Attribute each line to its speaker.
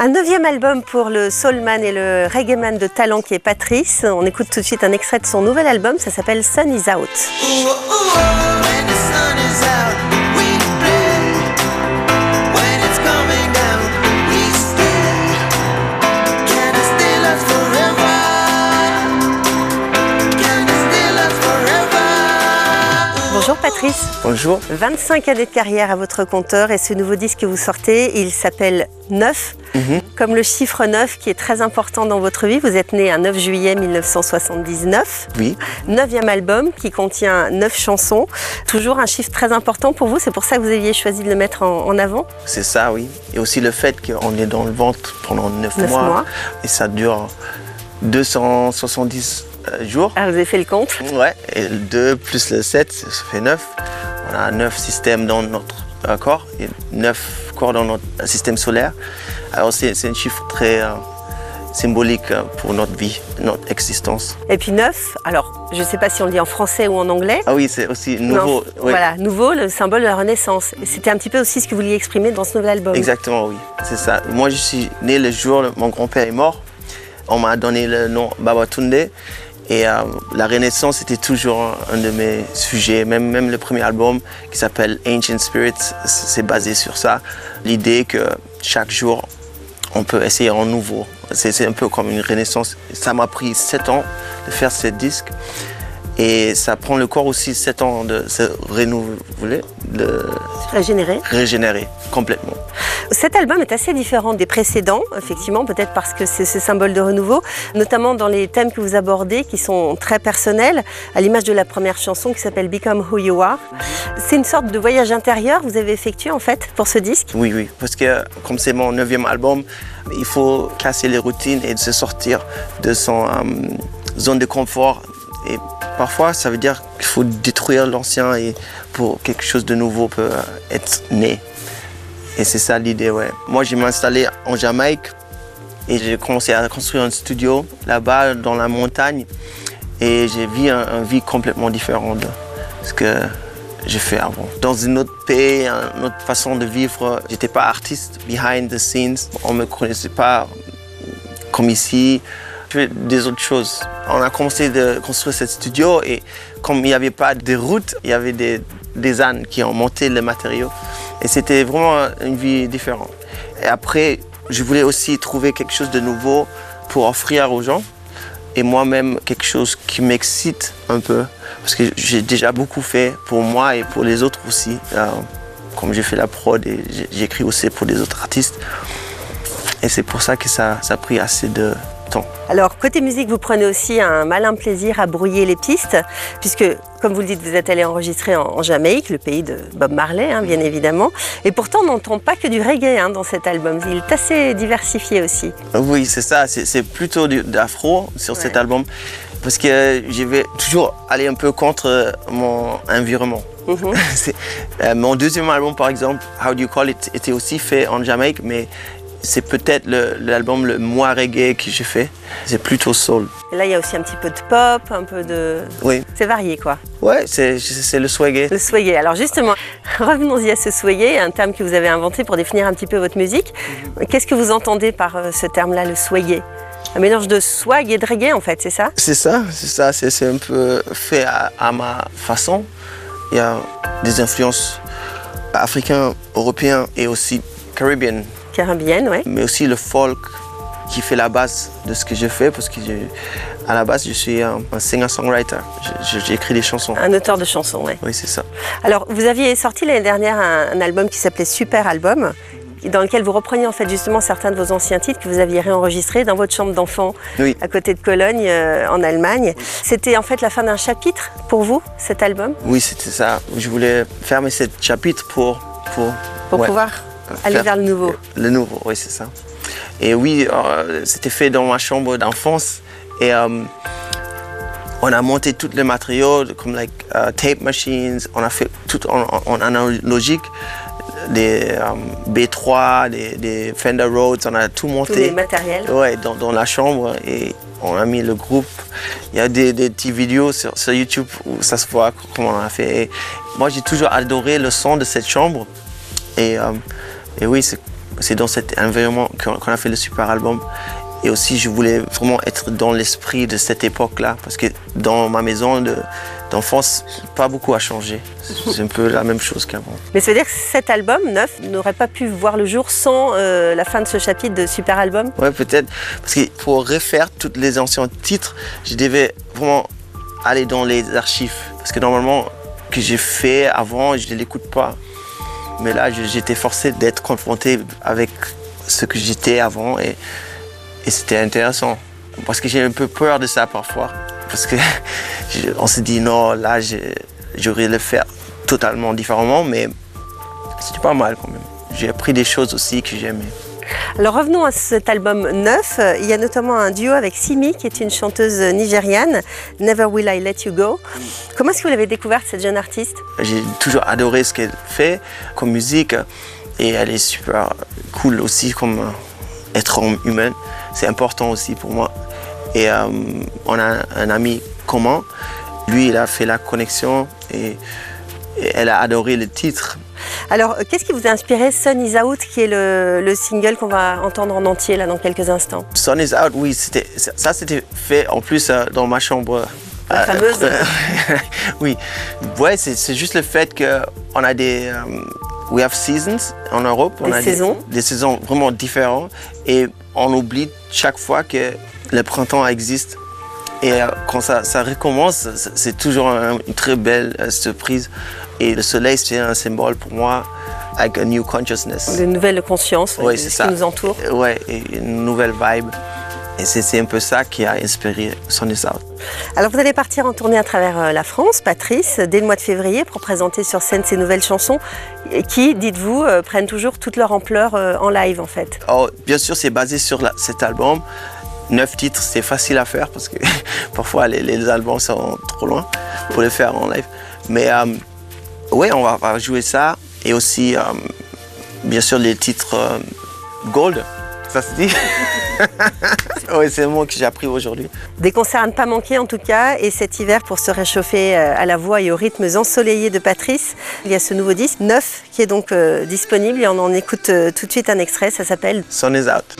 Speaker 1: Un neuvième album pour le soulman et le reggaeman de talent qui est Patrice. On écoute tout de suite un extrait de son nouvel album, ça s'appelle Sun Is Out. Patrice.
Speaker 2: Bonjour.
Speaker 1: 25 années de carrière à votre compteur et ce nouveau disque que vous sortez, il s'appelle 9,
Speaker 2: Mhm.
Speaker 1: comme le chiffre 9 qui est très important dans votre vie. Vous êtes né un 9 juillet 1979.
Speaker 2: Oui,
Speaker 1: Neuvième album qui contient 9 chansons. Toujours un chiffre très important pour vous, c'est pour ça que vous aviez choisi de le mettre en, en avant.
Speaker 2: c'est ça, oui. Et aussi le fait qu'on est dans le ventre pendant 9
Speaker 1: Neuf
Speaker 2: mois,
Speaker 1: mois.
Speaker 2: et ça dure 270 euh, jours.
Speaker 1: Ah, vous avez fait le compte
Speaker 2: Ouais, et le 2 plus le 7, ça fait 9. On a 9 systèmes dans notre euh, corps et 9 corps dans notre euh, système solaire. Alors c'est un chiffre très euh, symbolique euh, pour notre vie, notre existence.
Speaker 1: Et puis 9, alors je ne sais pas si on le dit en français ou en anglais.
Speaker 2: Ah oui, c'est aussi nouveau.
Speaker 1: Non,
Speaker 2: oui.
Speaker 1: Voilà, nouveau, le symbole de la Renaissance. C'était un petit peu aussi ce que vous vouliez exprimer dans ce nouvel album.
Speaker 2: Exactement, oui, c'est ça. Moi, je suis né le jour où mon grand-père est mort. On m'a donné le nom Babatunde. Et euh, la Renaissance était toujours un, un de mes sujets. Même, même le premier album qui s'appelle Ancient Spirits, c'est basé sur ça. L'idée que chaque jour, on peut essayer en nouveau. C'est un peu comme une renaissance. Ça m'a pris sept ans de faire ce disque. Et ça prend le corps aussi sept ans de se renouveler, de
Speaker 1: Régénéré.
Speaker 2: régénérer complètement.
Speaker 1: Cet album est assez différent des précédents, effectivement, peut-être parce que c'est ce symbole de renouveau, notamment dans les thèmes que vous abordez qui sont très personnels, à l'image de la première chanson qui s'appelle Become Who You Are. C'est une sorte de voyage intérieur que vous avez effectué en fait pour ce disque?
Speaker 2: Oui, oui, parce que comme c'est mon neuvième album, il faut casser les routines et se sortir de son euh, zone de confort. Et parfois, ça veut dire qu'il faut détruire l'ancien et pour quelque chose de nouveau peut être né. Et c'est ça l'idée, ouais. Moi, j'ai m'installé en Jamaïque et j'ai commencé à construire un studio là-bas dans la montagne. Et j'ai vu un, un vie complètement différente de ce que j'ai fait avant. Dans une autre pays, une autre façon de vivre. J'étais pas artiste behind the scenes. On me connaissait pas comme ici. Je fais des autres choses. On a commencé de construire ce studio et comme il n'y avait pas de route, il y avait des, des ânes qui ont monté le matériau. Et c'était vraiment une vie différente. Et après, je voulais aussi trouver quelque chose de nouveau pour offrir aux gens et moi-même quelque chose qui m'excite un peu parce que j'ai déjà beaucoup fait pour moi et pour les autres aussi. Euh, comme j'ai fait la prod et j'écris aussi pour des autres artistes. Et c'est pour ça que ça, ça a pris assez de temps.
Speaker 1: Alors, côté musique, vous prenez aussi un malin plaisir à brouiller les pistes, puisque, comme vous le dites, vous êtes allé enregistrer en, en Jamaïque, le pays de Bob Marley, hein, bien évidemment. Et pourtant, on n'entend pas que du reggae hein, dans cet album. Il est assez diversifié aussi.
Speaker 2: Oui, c'est ça. C'est plutôt d'afro sur cet album. Parce que je vais toujours aller un peu contre mon environnement.
Speaker 1: Mhm.
Speaker 2: Euh, mon deuxième album, par exemple, How Do You Call It, était aussi fait en Jamaïque, mais c'est peut-être l'album le, moins reggae que j'ai fait. C'est plutôt soul.
Speaker 1: Et là, il y a aussi un petit peu de pop, un peu de.
Speaker 2: Oui,
Speaker 1: C'est varié, quoi.
Speaker 2: ouais, c'est le swagger.
Speaker 1: Le swagger. Alors, justement, revenons-y à ce swagger, un terme que vous avez inventé pour définir un petit peu votre musique. Qu'est-ce que vous entendez par euh, ce terme-là, le swagger? Un mélange de swag et de reggae, en fait, c'est ça?
Speaker 2: C'est ça, c'est ça, c'est c'est un peu fait à, à ma façon. Il y a des influences africaines, européennes et aussi caribéennes,
Speaker 1: Caribéenne, ouais.
Speaker 2: mais aussi le folk qui fait la base de ce que je fais parce que je- à la base je suis un, un singer-songwriter. J'écris des chansons.
Speaker 1: Un auteur de chansons, ouais.
Speaker 2: Oui, c'est ça.
Speaker 1: Alors, vous aviez sorti l'année dernière un, un album qui s'appelait Super Album, dans lequel vous repreniez en fait justement certains de vos anciens titres que vous aviez réenregistrés dans votre chambre d'enfant
Speaker 2: Oui.
Speaker 1: à côté de Cologne, euh, en Allemagne. C'était en fait la fin d'un chapitre pour vous, cet album,
Speaker 2: Oui, c'était ça. Je voulais fermer ce chapitre pour, pour,
Speaker 1: pour
Speaker 2: ouais,
Speaker 1: pouvoir aller
Speaker 2: faire
Speaker 1: vers le nouveau.
Speaker 2: Le nouveau, oui, c'est ça. Et oui, euh, c'était fait dans ma chambre d'enfance. Et euh, on a monté tous les matériaux, comme like, euh, tape machines. On a fait tout en, analogique. Des euh, B3, des, des Fender Rhodes, on a tout
Speaker 1: Tous
Speaker 2: monté.
Speaker 1: les matériels.
Speaker 2: Ouais, dans, dans la chambre et on a mis le groupe. Il y a des, des petites vidéos sur, sur YouTube où ça se voit comment on a fait. Et moi, j'ai toujours adoré le son de cette chambre. Et, et oui, c'est dans cet environnement qu'on a fait le super album. Et aussi, je voulais vraiment être dans l'esprit de cette époque-là, parce que dans ma maison d'enfance, pas beaucoup a changé. C'est un peu la même chose qu'avant.
Speaker 1: Mais ça veut dire que cet album neuf n'aurait pas pu voir le jour sans euh, la fin de ce chapitre de Super Album?
Speaker 2: Ouais, peut-être. Parce que pour refaire tous les anciens titres, je devais vraiment aller dans les archives. Parce que normalement, que j'ai fait avant, je ne l'écoute pas. Mais là, j'étais forcé d'être confronté avec ce que j'étais avant. Et c'était intéressant. Parce que j'ai un peu peur de ça parfois. Parce qu'on se dit non, là, j'aurais le faire totalement différemment, mais c'était pas mal quand même. J'ai appris des choses aussi que j'aimais.
Speaker 1: Alors revenons à cet album neuf. Il y a notamment un duo avec Simi, qui est une chanteuse nigériane, Never Will I Let You Go. Comment est-ce que vous l'avez découverte, cette jeune artiste?
Speaker 2: J'ai toujours adoré ce qu'elle fait comme musique et elle est super cool aussi comme être humain c'est important aussi pour moi. Et euh, on a un ami commun. Lui, il a fait la connexion et, elle a adoré le titre.
Speaker 1: Alors, qu'est-ce qui vous a inspiré Sun is Out, qui est le, single qu'on va entendre en entier là dans quelques instants
Speaker 2: Sun is Out, oui, ça c'était fait en plus euh, dans ma chambre.
Speaker 1: La fameuse
Speaker 2: Oui, ouais, c'est juste le fait qu'on a des. Euh, we have seasons en Europe.
Speaker 1: On
Speaker 2: a
Speaker 1: saisons.
Speaker 2: Des, des, saisons vraiment différentes. Et on oublie chaque fois que le printemps existe. Et euh, quand ça, recommence, c'est toujours une très belle euh, surprise. Et le soleil, c'est un symbole pour moi, avec a new consciousness.
Speaker 1: Une nouvelle conscience de ce qui nous entoure.
Speaker 2: Oui, une nouvelle vibe. Et c'est un peu ça qui a inspiré Sonny South.
Speaker 1: Alors vous allez partir en tournée à travers euh, la France, Patrice, dès le mois de février pour présenter sur scène ces nouvelles chansons qui, dites-vous, euh, prennent toujours toute leur ampleur euh, en live en fait.
Speaker 2: Oh, bien sûr, c'est basé sur cet album. Neuf titres, c'est facile à faire parce que parfois les, albums sont trop loin pour les faire en live. Mais oui, on va, jouer ça et aussi, bien sûr, les titres Gold. Ça se dit Oui, c'est le mot que j'ai appris aujourd'hui.
Speaker 1: Des concerts à ne pas manquer en tout cas. Et cet hiver, pour se réchauffer euh, à la voix et aux rythmes ensoleillés de Patrice, il y a ce nouveau disque, neuf, qui est donc euh, disponible. Et on en écoute euh, tout de suite un extrait. Ça s'appelle
Speaker 2: Sun is out.